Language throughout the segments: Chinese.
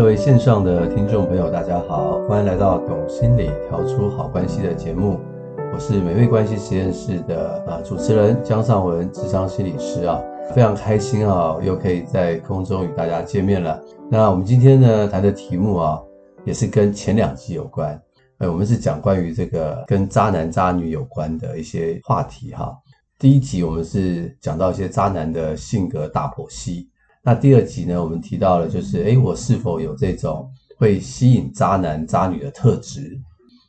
各位线上的听众朋友，大家好，欢迎来到《懂心理调出好关系》的节目。我是美味关系实验室的啊主持人江尚文，智商心理师啊，非常开心啊，又可以在空中与大家见面了。那我们今天呢谈的题目啊，也是跟前两集有关。呃，我们是讲关于这个跟渣男渣女有关的一些话题哈。第一集我们是讲到一些渣男的性格大剖析。那第二集呢，我们提到了就是，诶，我是否有这种会吸引渣男渣女的特质？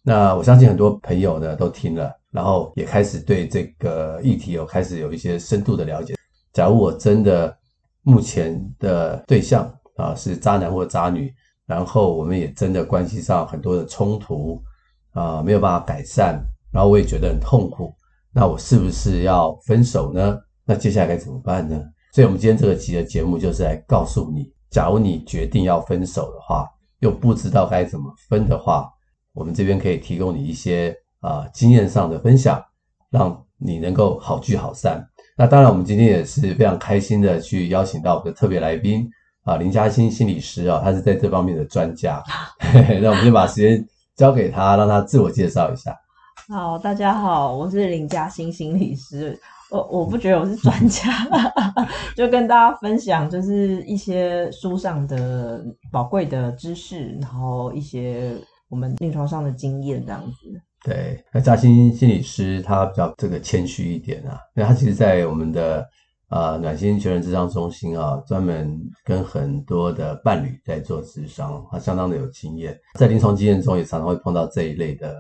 那我相信很多朋友呢都听了，然后也开始对这个议题有开始有一些深度的了解。假如我真的目前的对象啊是渣男或渣女，然后我们也真的关系上很多的冲突啊没有办法改善，然后我也觉得很痛苦，那我是不是要分手呢？那接下来该怎么办呢？所以，我们今天这个集的节目就是来告诉你，假如你决定要分手的话，又不知道该怎么分的话，我们这边可以提供你一些啊、呃、经验上的分享，让你能够好聚好散。那当然，我们今天也是非常开心的去邀请到我们的特别来宾啊林嘉欣心理师啊，他是在这方面的专家。那我们先把时间交给他，让他自我介绍一下。好，大家好，我是林嘉欣心理师。我我不觉得我是专家，就跟大家分享，就是一些书上的宝贵的知识，然后一些我们临床上的经验这样子。对，那嘉欣心理师他比较这个谦虚一点啊，那他其实，在我们的呃暖心全人智商中心啊，专门跟很多的伴侣在做咨商，他相当的有经验，在临床经验中也常常会碰到这一类的。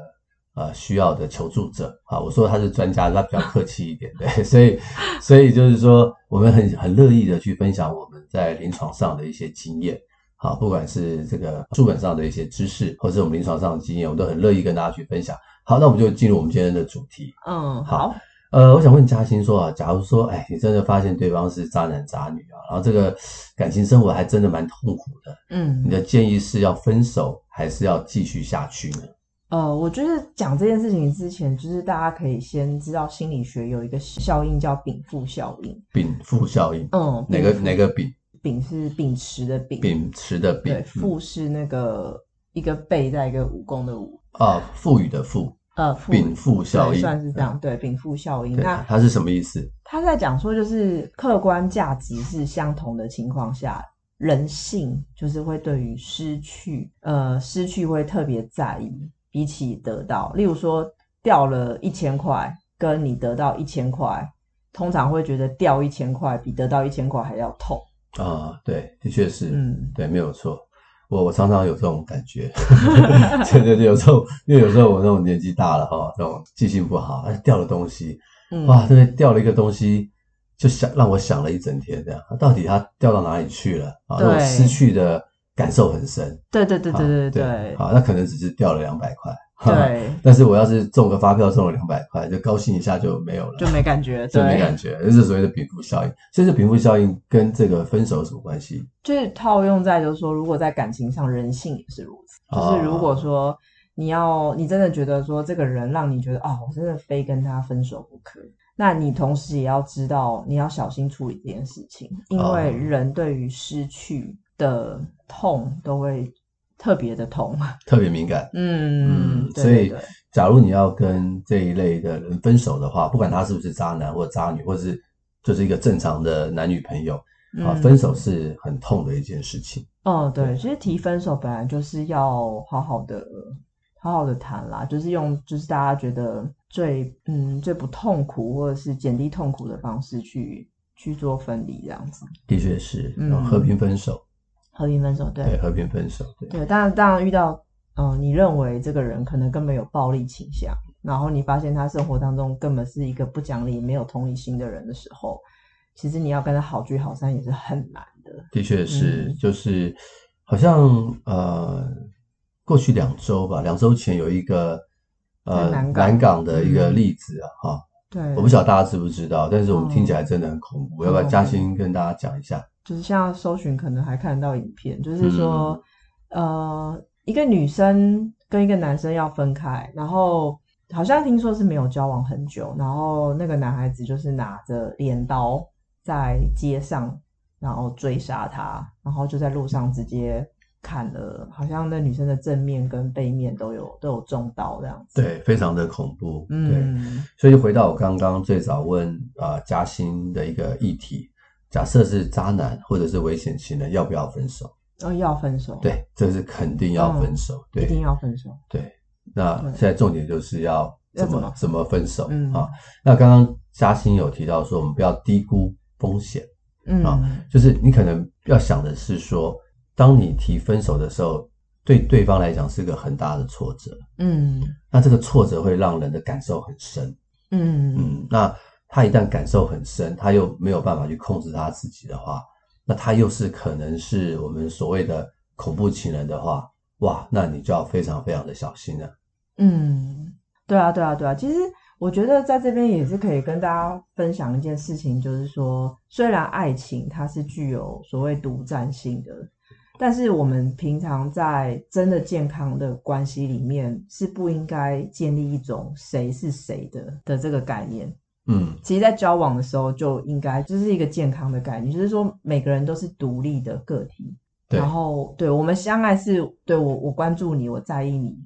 呃，需要的求助者啊，我说他是专家，他比较客气一点，对，所以，所以就是说，我们很很乐意的去分享我们在临床上的一些经验，好，不管是这个书本上的一些知识，或者是我们临床上的经验，我们都很乐意跟大家去分享。好，那我们就进入我们今天的主题。嗯，好。呃，我想问嘉欣说啊，假如说，哎，你真的发现对方是渣男渣女啊，然后这个感情生活还真的蛮痛苦的，嗯，你的建议是要分手，还是要继续下去呢？呃，我觉得讲这件事情之前，就是大家可以先知道心理学有一个效应叫禀赋效应。禀赋效应，嗯，哪个哪个禀？禀是秉持的禀，秉持的禀。对，赋是那个一个贝在一个武功的武。啊，赋予的赋。呃，禀赋效应算是这样。对，禀赋效应。那它是什么意思？他在讲说，就是客观价值是相同的情况下，人性就是会对于失去，呃，失去会特别在意。比起得到，例如说掉了一千块，跟你得到一千块，通常会觉得掉一千块比得到一千块还要痛啊。对，的确是，嗯，对，没有错。我我常常有这种感觉，对对对，有时候因为有时候我那种年纪大了哈，这种记性不好，哎，掉了东西，嗯、哇，这个掉了一个东西，就想让我想了一整天，这样，到底它掉到哪里去了啊？那种失去的。感受很深，对对对对对对，好，那可能只是掉了两百块，对，但是我要是中个发票中了两百块，就高兴一下就没有了，就没感觉，就没感觉，这是所谓的禀赋效应。所以这禀赋效应跟这个分手有什么关系？就是套用在就是说，如果在感情上，人性也是如此。就是如果说你要，你真的觉得说这个人让你觉得啊，我真的非跟他分手不可，那你同时也要知道，你要小心处理这件事情，因为人对于失去的痛都会特别的痛，特别敏感。嗯，嗯，所以假如你要跟这一类的人分手的话，不管他是不是渣男或渣女，或是就是一个正常的男女朋友啊，分手是很痛的一件事情。哦，对，其实提分手本来就是要好好的、好好的谈啦，就是用就是大家觉得最嗯最不痛苦或者是减低痛苦的方式去去做分离，这样子。的确是，嗯，和平分手。和平分手，对，对，和平分手，对，对。当然，当然遇到，嗯、呃，你认为这个人可能根本有暴力倾向，然后你发现他生活当中根本是一个不讲理、没有同理心的人的时候，其实你要跟他好聚好散也是很难的。的确是，嗯、就是好像呃，过去两周吧，两周前有一个呃南港，的一个例子啊，哈、嗯，对，我不晓得大家知不知道，但是我们听起来真的很恐怖，嗯、要不要嘉欣跟大家讲一下？就是像搜寻可能还看得到影片，就是说，嗯、呃，一个女生跟一个男生要分开，然后好像听说是没有交往很久，然后那个男孩子就是拿着镰刀在街上，然后追杀他，然后就在路上直接砍了，好像那女生的正面跟背面都有都有中刀这样子。对，非常的恐怖。嗯，对，所以回到我刚刚最早问啊嘉欣的一个议题，假设是渣男或者是危险情人，要不要分手？哦，要分手。对，这是肯定要分手，嗯、对，一定要分手。对，那现在重点就是要怎么怎么，分手、嗯、啊？那刚刚嘉欣有提到说，我们不要低估风险。嗯啊，就是你可能要想的是说，当你提分手的时候，对对方来讲是个很大的挫折。嗯，那这个挫折会让人的感受很深。嗯嗯，那他一旦感受很深，他又没有办法去控制他自己的话，那他又是可能是我们所谓的恐怖情人的话，哇，那你就要非常非常的小心了。嗯，对啊，对啊，对啊，其实。我觉得在这边也是可以跟大家分享一件事情，就是说，虽然爱情它是具有所谓独占性的，但是我们平常在真的健康的关系里面，是不应该建立一种谁是谁的的这个概念。嗯，其实，在交往的时候就应该就是一个健康的概念，就是说每个人都是独立的个体。对。然后，对，我们相爱是对我我关注你，我在意你，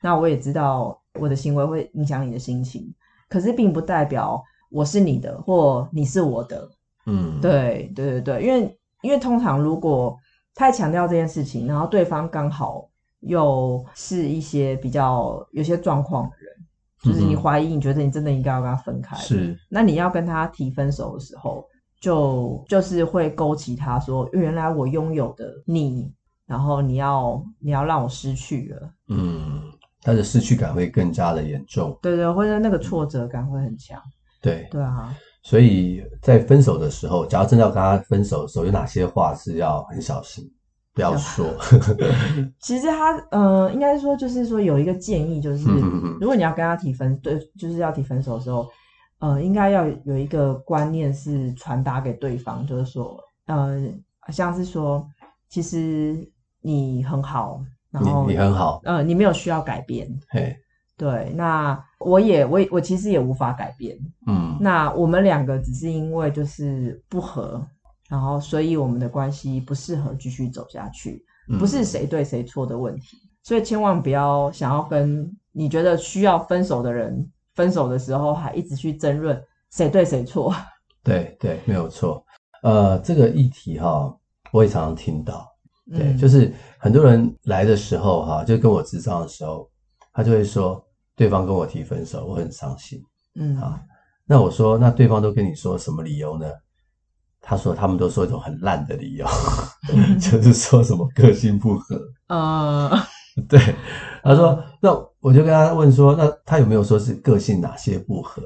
那我也知道我的行为会影响你的心情。可是并不代表我是你的，或你是我的。嗯，对对对对，因为因为通常如果太强调这件事情，然后对方刚好又是一些比较有些状况的人，就是你怀疑，你觉得你真的应该要跟他分开，是。那你要跟他提分手的时候，就就是会勾起他说，原来我拥有的你，然后你要你要让我失去了。嗯。他的失去感会更加的严重，对对，或者那个挫折感会很强，对对啊。所以在分手的时候，假如真的要跟他分手的时候，有哪些话是要很小心，不要说。其实他，嗯、呃，应该说就是说有一个建议，就是如果你要跟他提分，对，就是要提分手的时候，呃，应该要有一个观念是传达给对方，就是说，呃，像是说，其实你很好。然后你你很好，呃，你没有需要改变，嘿，对，那我也我我其实也无法改变，嗯，那我们两个只是因为就是不合，然后所以我们的关系不适合继续走下去，嗯，不是谁对谁错的问题，所以千万不要想要跟你觉得需要分手的人分手的时候还一直去争论谁对谁错，对对，没有错，呃，这个议题哈，我也常常听到。对，嗯、就是很多人来的时候，哈，就跟我智商的时候，他就会说，对方跟我提分手，我很伤心。嗯，啊，那我说，那对方都跟你说什么理由呢？他说，他们都说一种很烂的理由，嗯、就是说什么个性不合。呃，对，他说，嗯、那我就跟他问说，那他有没有说是个性哪些不合？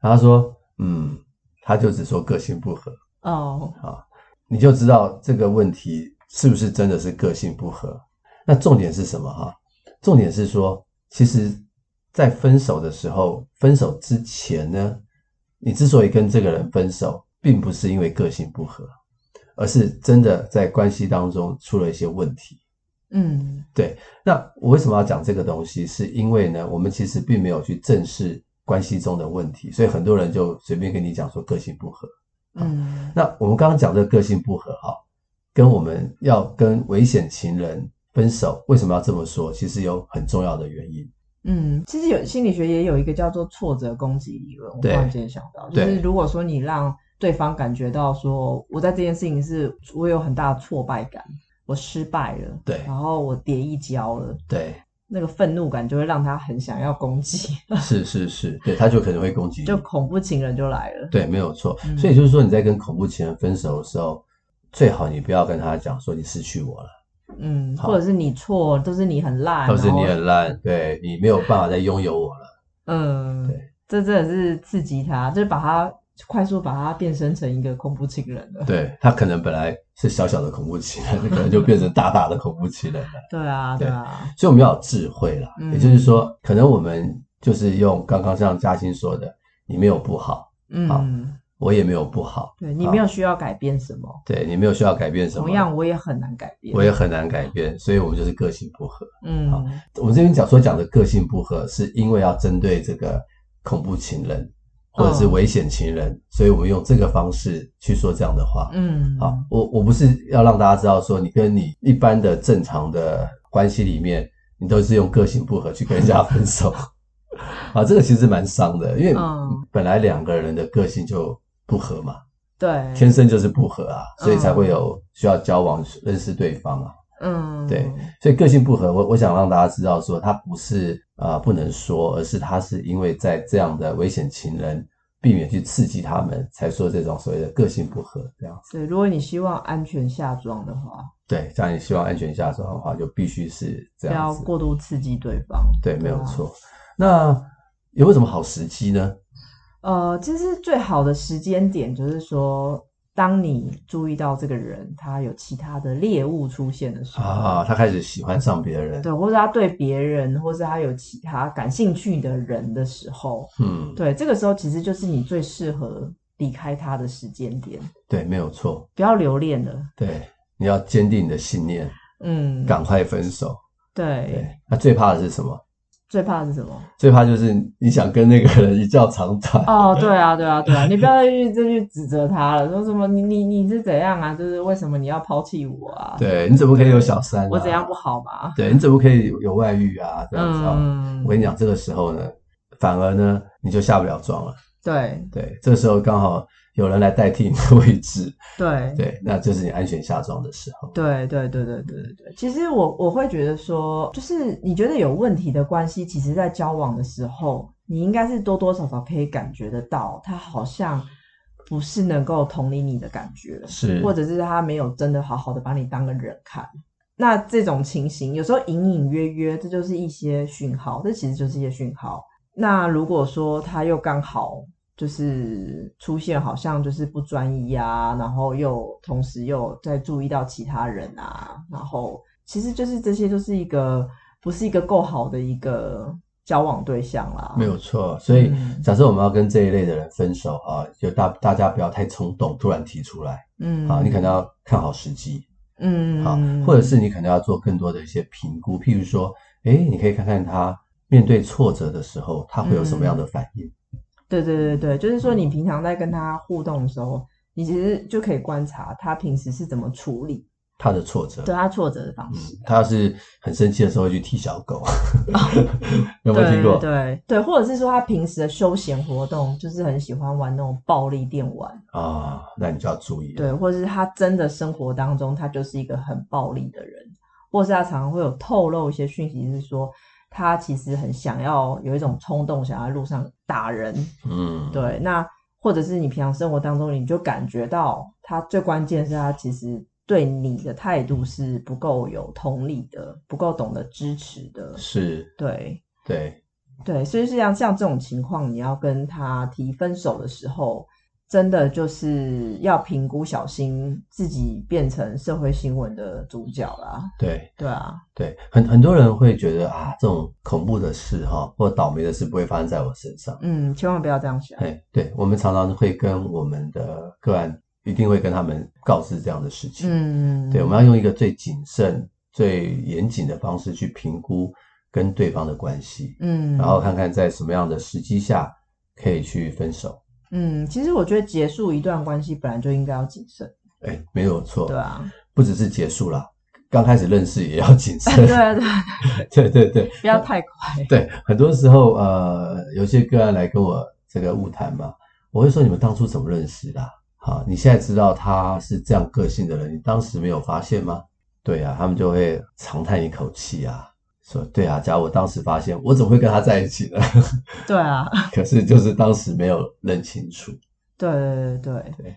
然后他说，嗯，他就只说个性不合。哦，啊，你就知道这个问题。是不是真的是个性不合？那重点是什么哈？重点是说，其实，在分手的时候，分手之前呢，你之所以跟这个人分手，并不是因为个性不合，而是真的在关系当中出了一些问题。嗯，对。那我为什么要讲这个东西？是因为呢，我们其实并没有去正视关系中的问题，所以很多人就随便跟你讲说个性不合。嗯，那我们刚刚讲这个个性不合哈。跟我们要跟危险情人分手，为什么要这么说？其实有很重要的原因。嗯，其实有心理学也有一个叫做挫折攻击理论。我突然间想到，就是如果说你让对方感觉到说，我在这件事情是我有很大的挫败感，我失败了，对，然后我跌一跤了，对，那个愤怒感就会让他很想要攻击。是是是，对，他就可能会攻击你，就恐怖情人就来了。对，没有错。所以就是说你在跟恐怖情人分手的时候。最好你不要跟他讲说你失去我了，嗯，或者是你错，都是你很烂，都是你很烂，对，你没有办法再拥有我了，嗯，对，这真的是刺激他，就是把他快速把它变身成一个恐怖情人了，对，他可能本来是小小的恐怖情人，可能就变成大大的恐怖情人了，对啊，对啊，所以我们要有智慧啦，也就是说，可能我们就是用刚刚像嘉欣说的，你没有不好，嗯。我也没有不好，对，你没有需要改变什么，对，你没有需要改变什么，同样我也很难改变，我也很难改变，所以我们就是个性不合。嗯，好，我们这边讲所讲的个性不合，是因为要针对这个恐怖情人，或者是危险情人，嗯，所以我们用这个方式去说这样的话。嗯，好，我我不是要让大家知道说你跟你一般的正常的关系里面，你都是用个性不合去跟人家分手。啊，这个其实蛮伤的，因为本来两个人的个性就不合嘛，对，天生就是不合啊，所以才会有需要交往认识对方啊。嗯，对，所以个性不合，我我想让大家知道说，他不是啊、呃、不能说，而是他是因为在这样的危险情人，避免去刺激他们，才说这种所谓的个性不合这样子。对，如果你希望安全下庄的话，对，这样你希望安全下庄的话，就必须是这样子，不要过度刺激对方。对，没有错。那有没有什么好时机呢？呃，其实最好的时间点就是说。当你注意到这个人他有其他的猎物出现的时候啊，他开始喜欢上别人，对，或者他对别人，或者他有其他感兴趣的人的时候，嗯，对，这个时候其实就是你最适合离开他的时间点。对，没有错，不要留恋了。对，你要坚定你的信念，嗯，赶快分手。对，对，那最怕的是什么？最怕的是什么？最怕就是你想跟那个人一较长短。哦，对啊，对啊，对啊，你不要再去再去指责他了，说什么你你你是怎样啊？就是为什么你要抛弃我啊？对，你怎么可以有小三啊？我怎样不好吗？对，你怎么可以有外遇啊？这样子啊？嗯，我跟你讲，这个时候呢，反而呢，你就下不了妆了。对对，这个时候刚好。有人来代替你的位置，对对，那就是你安全下装的时候。对对对对对对对。其实我我会觉得说，就是你觉得有问题的关系，其实在交往的时候，你应该是多多少少可以感觉得到，他好像不是能够同理你的感觉，是，或者是他没有真的好好的把你当个人看。那这种情形，有时候隐隐约约，这就是一些讯号，这其实就是一些讯号。那如果说他又刚好。就是出现好像就是不专一啊，然后又同时又在注意到其他人啊，然后其实就是这些就是一个不是一个够好的一个交往对象啦。没有错，所以假设我们要跟这一类的人分手啊，就大大家不要太冲动，突然提出来，嗯，啊，你可能要看好时机，嗯，好，或者是你可能要做更多的一些评估，譬如说，哎，你可以看看他面对挫折的时候，他会有什么样的反应。对对对对，就是说你平常在跟他互动的时候，你其实就可以观察他平时是怎么处理他的挫折，对他挫折的方式。嗯、他是很生气的时候会去踢小狗，有没有听过？对对对，或者是说他平时的休闲活动就是很喜欢玩那种暴力电玩啊，那你就要注意了。对，或者是他真的生活当中他就是一个很暴力的人，或是他常常会有透露一些讯息，是说。他其实很想要有一种冲动，想要在路上打人。嗯，对。那或者是你平常生活当中，你就感觉到他最关键是他其实对你的态度是不够有同理的，不够懂得支持的。是，对，对，对。所以像像这种情况，你要跟他提分手的时候。真的就是要评估，小心自己变成社会新闻的主角啦。对，对啊，对，很很多人会觉得啊，这种恐怖的事哈，或倒霉的事不会发生在我身上。嗯，千万不要这样想。哎，对，我们常常会跟我们的个案，一定会跟他们告知这样的事情。嗯，对，我们要用一个最谨慎、最严谨的方式去评估跟对方的关系。嗯，然后看看在什么样的时机下可以去分手。嗯，其实我觉得结束一段关系本来就应该要谨慎。哎、欸，没有错。对啊，不只是结束了，刚开始认识也要谨慎。对啊，对啊，对 对对，不要太快。对，很多时候呃，有些个案来跟我这个晤谈嘛，我会说你们当初怎么认识的？好，你现在知道他是这样个性的人，你当时没有发现吗？对啊，他们就会长叹一口气啊。说对啊，假如我当时发现，我怎么会跟他在一起呢？对啊，可是就是当时没有认清楚。对对对对，对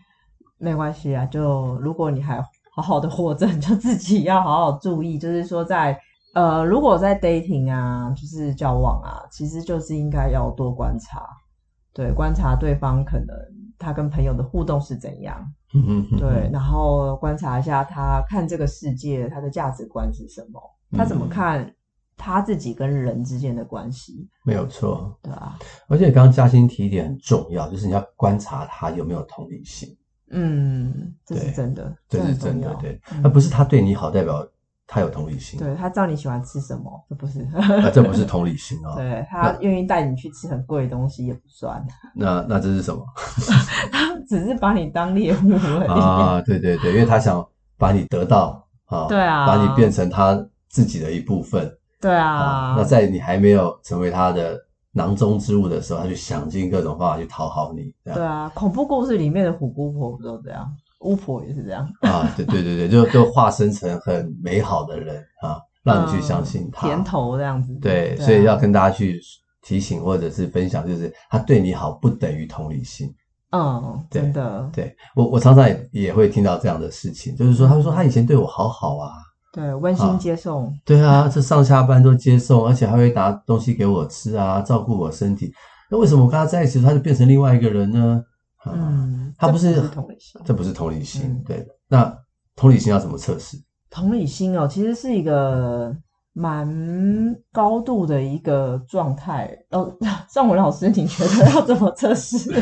没关系啊。就如果你还好好的活着，就自己要好好注意。就是说在，在呃，如果在 dating 啊，就是交往啊，其实就是应该要多观察，对，观察对方可能他跟朋友的互动是怎样，嗯嗯，对，然后观察一下他看这个世界，他的价值观是什么，他怎么看。嗯他自己跟人之间的关系没有错，对啊。而且刚刚嘉欣提一点很重要，就是你要观察他有没有同理心。嗯，这是真的，这是真的，对。那不是他对你好，代表他有同理心，对，他知道你喜欢吃什么，这不是，啊，这不是同理心哦。对，他愿意带你去吃很贵的东西也不算。那那这是什么？他只是把你当猎物而已啊！对对对，因为他想把你得到啊，对啊，把你变成他自己的一部分。对啊，啊，那在你还没有成为他的囊中之物的时候，他就想尽各种方法去讨好你。对啊，恐怖故事里面的虎姑婆不都这样？巫婆也是这样啊？对对对对，就就化身成很美好的人啊，让你去相信他，嗯、甜头这样子。对，所以要跟大家去提醒或者是分享，就是他对你好不等于同理心。嗯，真的。对，我我常常也也会听到这样的事情，就是说，他们说他以前对我好好啊。对，温馨接送、啊。对啊，这上下班都接送，而且还会拿东西给我吃啊，照顾我身体。那为什么我跟他在一起，他就变成另外一个人呢？啊、嗯，他不是，不是同理心，这不是同理心。嗯、对，那同理心要怎么测试？同理心哦，其实是一个蛮高度的一个状态。哦，尚文老师，你觉得要怎么测试？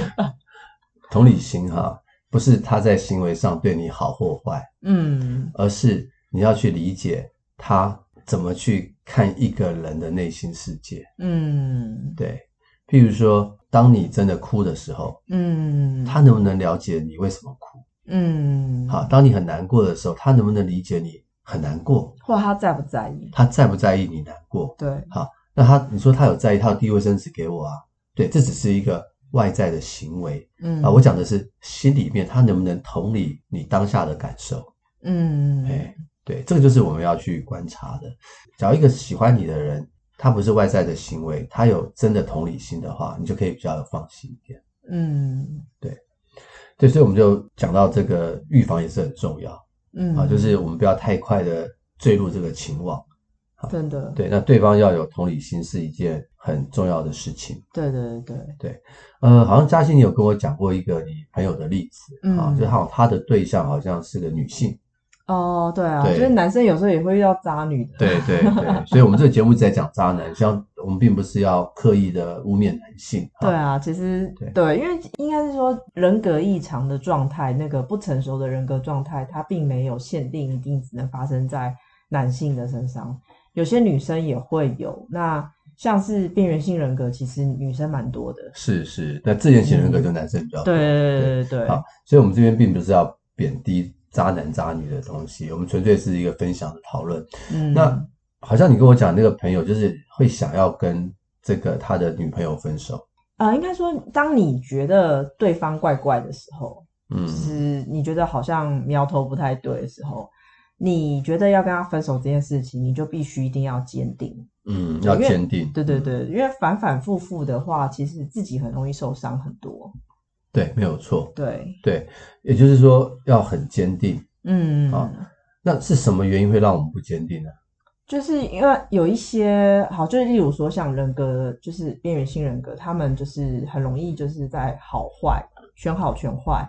同理心哈、啊。不是他在行为上对你好或坏，嗯，而是你要去理解他怎么去看一个人的内心世界，嗯，对。譬如说，当你真的哭的时候，嗯，他能不能了解你为什么哭？嗯，好，当你很难过的时候，他能不能理解你很难过？或他在不在意？他在不在意你难过？对，好，那他你说他有在意，他有递卫生纸给我啊？对，这只是一个。外在的行为，嗯啊，我讲的是心里面他能不能同理你当下的感受，嗯，哎，对，这个就是我们要去观察的。找一个喜欢你的人，他不是外在的行为，他有真的同理心的话，你就可以比较放心一点。嗯，对，对，所以我们就讲到这个预防也是很重要，嗯啊，就是我们不要太快的坠入这个情网。真的，对，那对方要有同理心是一件很重要的事情。对对对对对，呃，好像嘉欣你有跟我讲过一个你朋友的例子，嗯，啊，就是好他的对象好像是个女性。哦，对啊，对，就是男生有时候也会遇到渣女的。对对对，所以我们这个节目在讲渣男，像我们并不是要刻意的污蔑男性。对啊，其实对，对，因为应该是说人格异常的状态，那个不成熟的人格状态，它并没有限定一定只能发生在男性的身上。有些女生也会有，那像是边缘性人格，其实女生蛮多的。是是，那自恋型人格就男生比较多。对对对对。好，所以我们这边并不是要贬低渣男渣女的东西，我们纯粹是一个分享的讨论。嗯，那好像你跟我讲那个朋友，就是会想要跟这个他的女朋友分手。呃，应该说，当你觉得对方怪怪的时候，嗯，就是你觉得好像苗头不太对的时候。你觉得要跟他分手这件事情，你就必须一定要坚定。嗯，要坚定。对对对，因为反反复复的话，其实自己很容易受伤很多。对，没有错。对对，也就是说要很坚定。嗯，好，那是什么原因会让我们不坚定呢？就是因为有一些好，就是例如说像人格，就是边缘性人格，他们就是很容易就是在好坏、选好选坏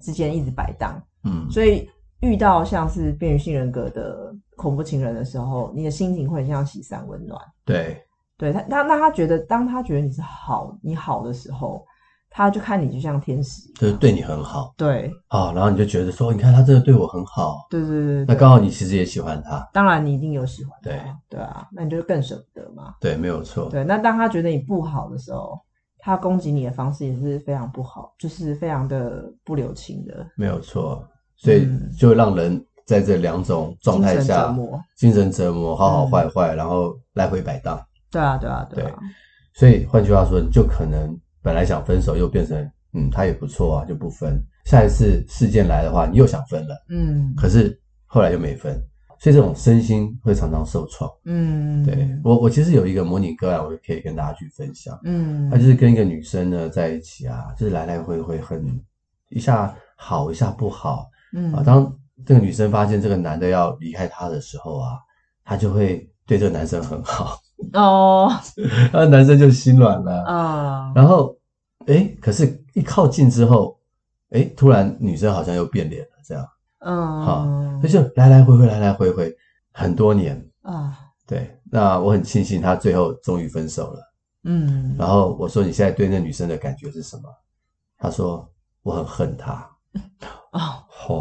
之间一直摆荡。嗯，所以。遇到像是边缘性人格的恐怖情人的时候，你的心情会很像喜三温暖。对，对他，他那他觉得，当他觉得你是好，你好的时候，他就看你就像天使，就是对你很好。对，好、哦，然后你就觉得说，你看他真的对我很好。对对对，对，那刚好你其实也喜欢他，当然你一定有喜欢他。对对啊，那你就更舍不得嘛。对，没有错。对，那当他觉得你不好的时候，他攻击你的方式也是非常不好，就是非常的不留情的。没有错。所以就会让人在这两种状态下，精神折磨，精神折磨，好好坏坏，嗯、然后来回摆荡。对啊，对啊，对啊。所以换句话说，你就可能本来想分手，又变成嗯，他也不错啊，就不分。下一次事件来的话，你又想分了，嗯，可是后来又没分，所以这种身心会常常受创。嗯，对我，我其实有一个模拟个案，我可以跟大家去分享。嗯，他就是跟一个女生呢在一起啊，就是来来回回很一下好，一下不好。嗯啊，当这个女生发现这个男的要离开她的时候啊，她就会对这个男生很好 哦，那男生就心软了啊。哦、然后，诶，可是一靠近之后，诶，突然女生好像又变脸了，这样，嗯，好，他就来来回回，来来回回很多年啊。哦、对，那我很庆幸他最后终于分手了。嗯，然后我说你现在对那女生的感觉是什么？他说我很恨她。哦，好，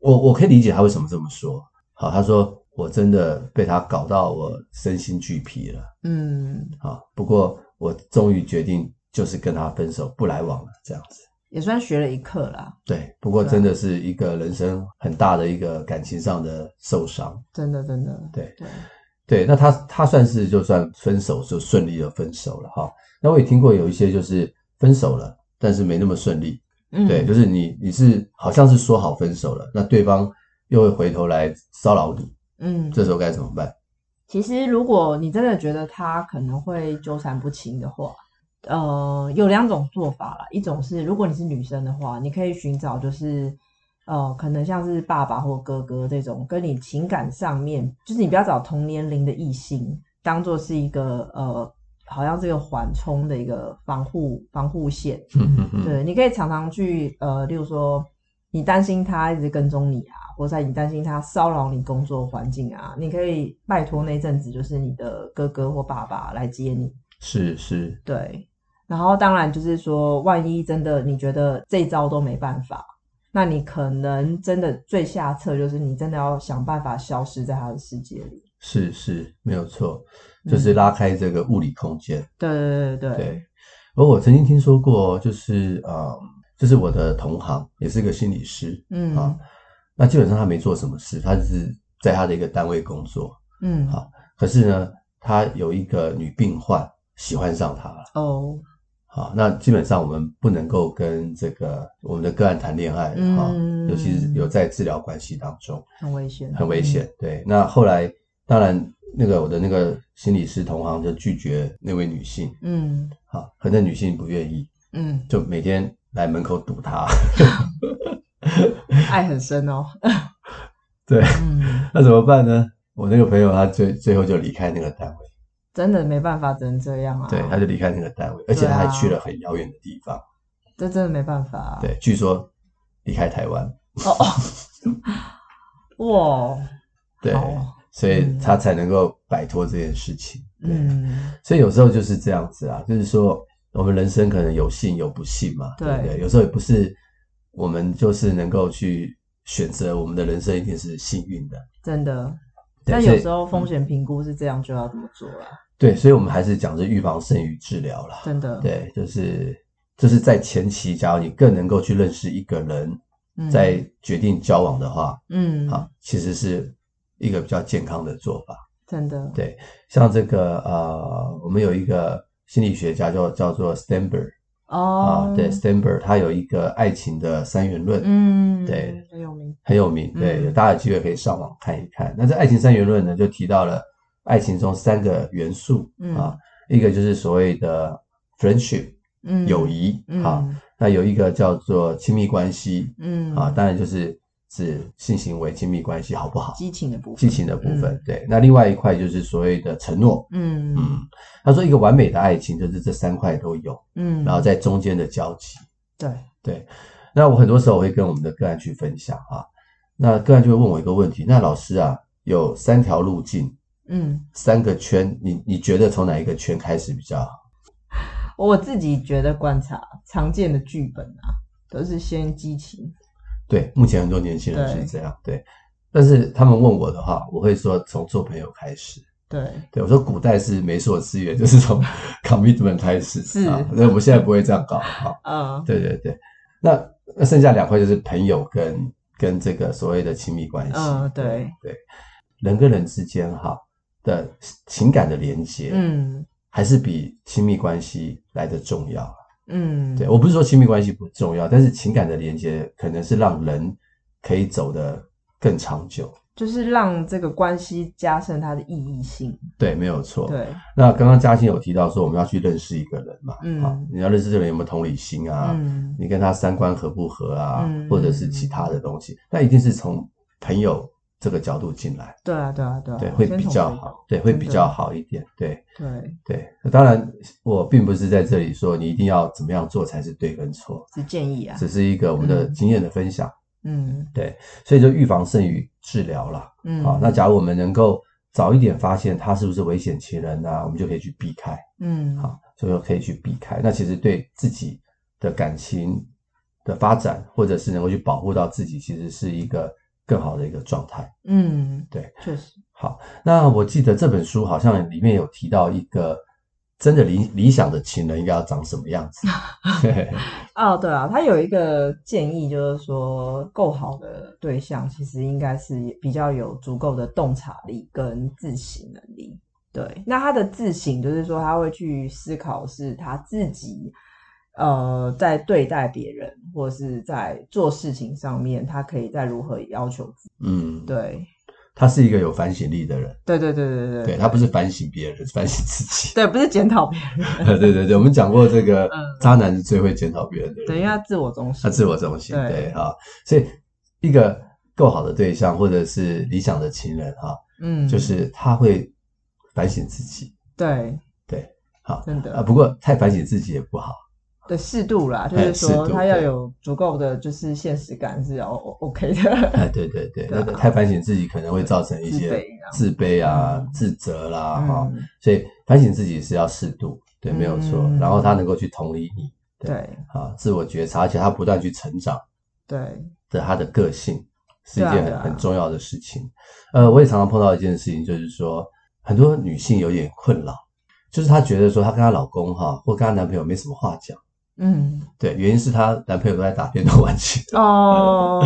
我我可以理解他为什么这么说。好，他说我真的被他搞到我身心俱疲了。嗯，啊，不过我终于决定就是跟他分手，不来往了，这样子也算学了一课啦。对，不过真的是一个人生很大的一个感情上的受伤。真的，真的，对对对。那他他算是就算分手就顺利的分手了哈。那我也听过有一些就是分手了，但是没那么顺利。嗯，对，就是你你是好像是说好分手了，那对方又会回头来骚扰你。嗯，这时候该怎么办？其实，如果你真的觉得他可能会纠缠不清的话，呃，有两种做法啦。一种是，如果你是女生的话，你可以寻找就是，呃，可能像是爸爸或哥哥这种，跟你情感上面，就是你不要找同年龄的异性，当做是一个呃，好像这个缓冲的一个防护防护线。嗯嗯嗯。对，你可以常常去呃，例如说，你担心他一直跟踪你啊。或者你担心他骚扰你工作环境啊，你可以拜托那阵子就是你的哥哥或爸爸来接你。是是，对。然后当然就是说，万一真的你觉得这招都没办法，那你可能真的最下策就是你真的要想办法消失在他的世界里。是是，没有错，就是拉开这个物理空间。嗯、对对对对对。而我曾经听说过，就是呃，就是我的同行也是个心理师，嗯啊。那基本上他没做什么事，他只是在他的一个单位工作，嗯，好。可是呢，他有一个女病患喜欢上他了，哦，好。那基本上我们不能够跟这个我们的个案谈恋爱，哈、嗯，尤其是有在治疗关系当中，很危险，很危险。对。那后来，当然，那个我的那个心理师同行就拒绝那位女性，嗯，好，可那女性不愿意，嗯，就每天来门口堵他。爱很深哦，对，嗯，那怎么办呢？我那个朋友他最最后就离开那个单位，真的没办法，只能这样啊。对，他就离开那个单位，而且他还去了很遥远的地方。这真的没办法啊。对，据说离开台湾。哦哦，哇，对，所以他才能够摆脱这件事情。嗯，所以有时候就是这样子啊，就是说我们人生可能有幸有不幸嘛，对不对？有时候也不是。我们就是能够去选择我们的人生，一定是幸运的，真的。但有时候风险评估是这样，就要怎么做了？对，所以我们还是讲是预防胜于治疗啦。真的，对，就是就是在前期，假如你更能够去认识一个人，在决定交往的话，嗯，好，其实是一个比较健康的做法。真的，对，像这个呃，我们有一个心理学家叫叫做 Stanberg 哦、oh, 啊，对，Stanberg 他有一个爱情的三元论，嗯，对，很有名，很有名，对，有大家有机会可以上网看一看。那这爱情三元论呢，就提到了爱情中三个元素，嗯、啊，一个就是所谓的 friendship，嗯，友谊，嗯、啊，那有一个叫做亲密关系，嗯，啊，当然就是。是性行为、亲密关系好不好？激情的部分，激情的部分，嗯、对。那另外一块就是所谓的承诺，嗯嗯。他说一个完美的爱情就是这三块都有，嗯，然后在中间的交集，对对。那我很多时候我会跟我们的个案去分享啊，那个案就会问我一个问题：那老师啊，有三条路径，嗯，三个圈，你你觉得从哪一个圈开始比较好？我自己觉得观察常见的剧本啊，都是先激情。对，目前很多年轻人是这样。对，对，但是他们问我的话，我会说从做朋友开始。对，对我说古代是媒妁之言，就是从 commitment 开始。是，那我们现在不会这样搞。啊，嗯，对对对。那那剩下两块就是朋友跟跟这个所谓的亲密关系。嗯，对对，人跟人之间哈的情感的连接，嗯，还是比亲密关系来的重要。嗯，对，我不是说亲密关系不重要，但是情感的连接可能是让人可以走得更长久，就是让这个关系加深它的意义性。对，没有错。对，那刚刚嘉欣有提到说我们要去认识一个人嘛，嗯，啊，你要认识这个人有没有同理心啊？嗯，你跟他三观合不合啊？嗯，或者是其他的东西，那一定是从朋友。这个角度进来，对啊，对啊，对啊，对，会比较好，对，会比较好一点，对，对，对。当然，我并不是在这里说你一定要怎么样做才是对跟错，是建议啊，只是一个我们的经验的分享，嗯，对。所以就预防胜于治疗了，嗯，好。那假如我们能够早一点发现他是不是危险情人呢，我们就可以去避开，嗯，好，所以可以去避开。那其实对自己的感情的发展，或者是能够去保护到自己，其实是一个。更好的一个状态。嗯，对，确实。好，那我记得这本书好像里面有提到一个真的理理想的情人应该要长什么样子。哦，对啊，他有一个建议，就是说够好的对象其实应该是比较有足够的洞察力跟自省能力。对，那他的自省就是说他会去思考是他自己。呃，在对待别人或是在做事情上面，他可以再如何要求自己？嗯，对，他是一个有反省力的人。对对对对对，对，他不是反省别人，是反省自己。对，不是检讨别人。对对对，我们讲过这个，渣男是最会检讨别人的人。对，因为他自我中心。他自我中心，对啊，所以一个够好的对象，或者是理想的情人，哈，嗯，就是他会反省自己。对对，好，真的啊，不过太反省自己也不好。的适度啦，就是说他要有足够的，就是现实感是要 OK 的。哎，对对对，那个太反省自己可能会造成一些自卑啊、自责啦，哈。所以反省自己是要适度，对，没有错。然后他能够去同理你，对，啊，自我觉察，而且他不断去成长，对的，他的个性是一件很很重要的事情。呃，我也常常碰到一件事情，就是说很多女性有点困扰，就是她觉得说她跟她老公哈，或跟她男朋友没什么话讲。嗯，对，原因是她男朋友都在打电动玩具哦，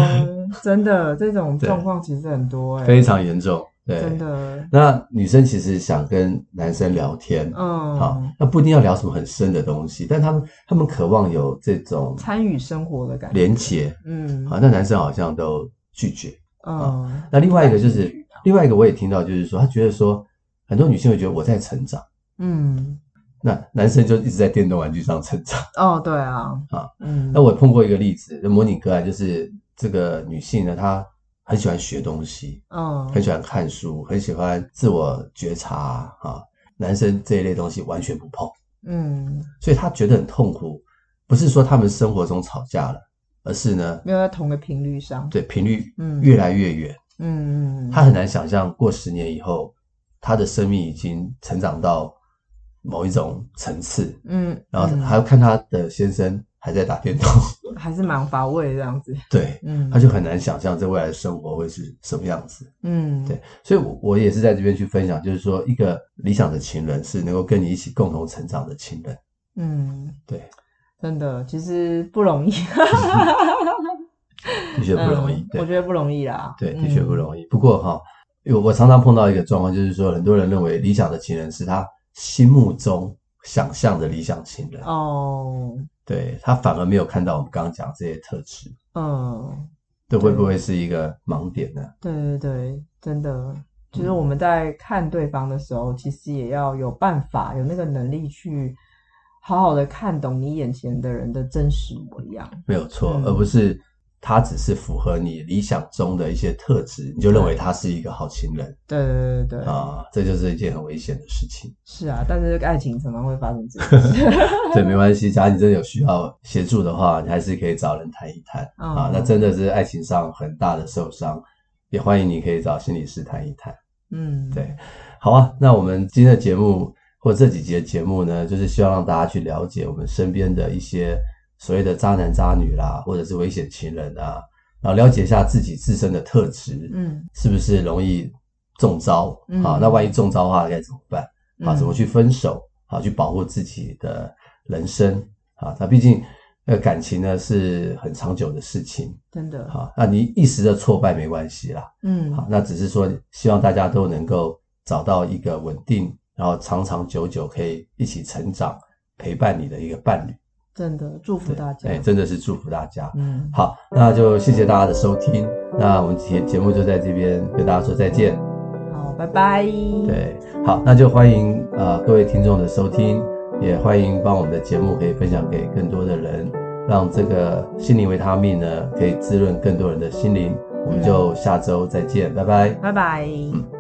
真的这种 状况其实很多哎，非常严重，对，真的。那女生其实想跟男生聊天，嗯，好，那不一定要聊什么很深的东西，但他们他们渴望有这种参与生活的感觉，连结，嗯，好，那男生好像都拒绝，嗯，那另外一个就是另外一个我也听到就是说，他觉得说很多女性会觉得我在成长，嗯。那男生就一直在电动玩具上成长哦，对啊，啊，嗯，那我碰过一个例子，就模拟个案，就是这个女性呢，她很喜欢学东西，嗯，很喜欢看书，很喜欢自我觉察啊，男生这一类东西完全不碰，嗯，所以她觉得很痛苦，不是说他们生活中吵架了，而是呢，没有在同个频率上，对，频率嗯。越来越远，嗯嗯，她很难想象过十年以后，她的生命已经成长到。某一种层次，嗯，然后还要看他的先生还在打电动，还是蛮乏味这样子，对，嗯，他就很难想象这未来的生活会是什么样子，嗯，对，所以，我我也是在这边去分享，就是说，一个理想的情人是能够跟你一起共同成长的情人，嗯，对，真的，其实不容易，的确不容易，我觉得不容易啦，对，的确不容易。不过哈，因为我常常碰到一个状况，就是说，很多人认为理想的情人是他。心目中想象的理想情人。哦，对，他反而没有看到我们刚刚讲这些特质，嗯，这会不会是一个盲点呢？对对对，真的，就是我们在看对方的时候，嗯、其实也要有办法，有那个能力去好好的看懂你眼前的人的真实模样，没有错，嗯、而不是。他只是符合你理想中的一些特质，你就认为他是一个好情人。对对对对啊，这就是一件很危险的事情。是啊，但是爱情常常会发生这样子。对，没关系，假如你真的有需要协助的话，你还是可以找人谈一谈、嗯、啊。那真的是爱情上很大的受伤，也欢迎你可以找心理师谈一谈。嗯，对，好啊。那我们今天的节目或这几集的节目呢，就是希望让大家去了解我们身边的一些。所谓的渣男渣女啦，或者是危险情人啊，然后了解一下自己自身的特质，嗯，是不是容易中招？嗯，好，那万一中招的话该怎么办？啊，怎么去分手？啊，去保护自己的人生？啊，那毕竟那感情呢是很长久的事情，真的。好，那你一时的挫败没关系啦，嗯，好，那只是说希望大家都能够找到一个稳定，然后长长久久可以一起成长、陪伴你的一个伴侣。真的祝福大家，哎，真的是祝福大家。嗯，好，那就谢谢大家的收听。那我们节节目就在这边跟大家说再见。好，拜拜。对，好，那就欢迎呃各位听众的收听，也欢迎帮我们的节目可以分享给更多的人，让这个心灵维他命呢可以滋润更多人的心灵。我们就下周再见，拜拜，拜拜。嗯。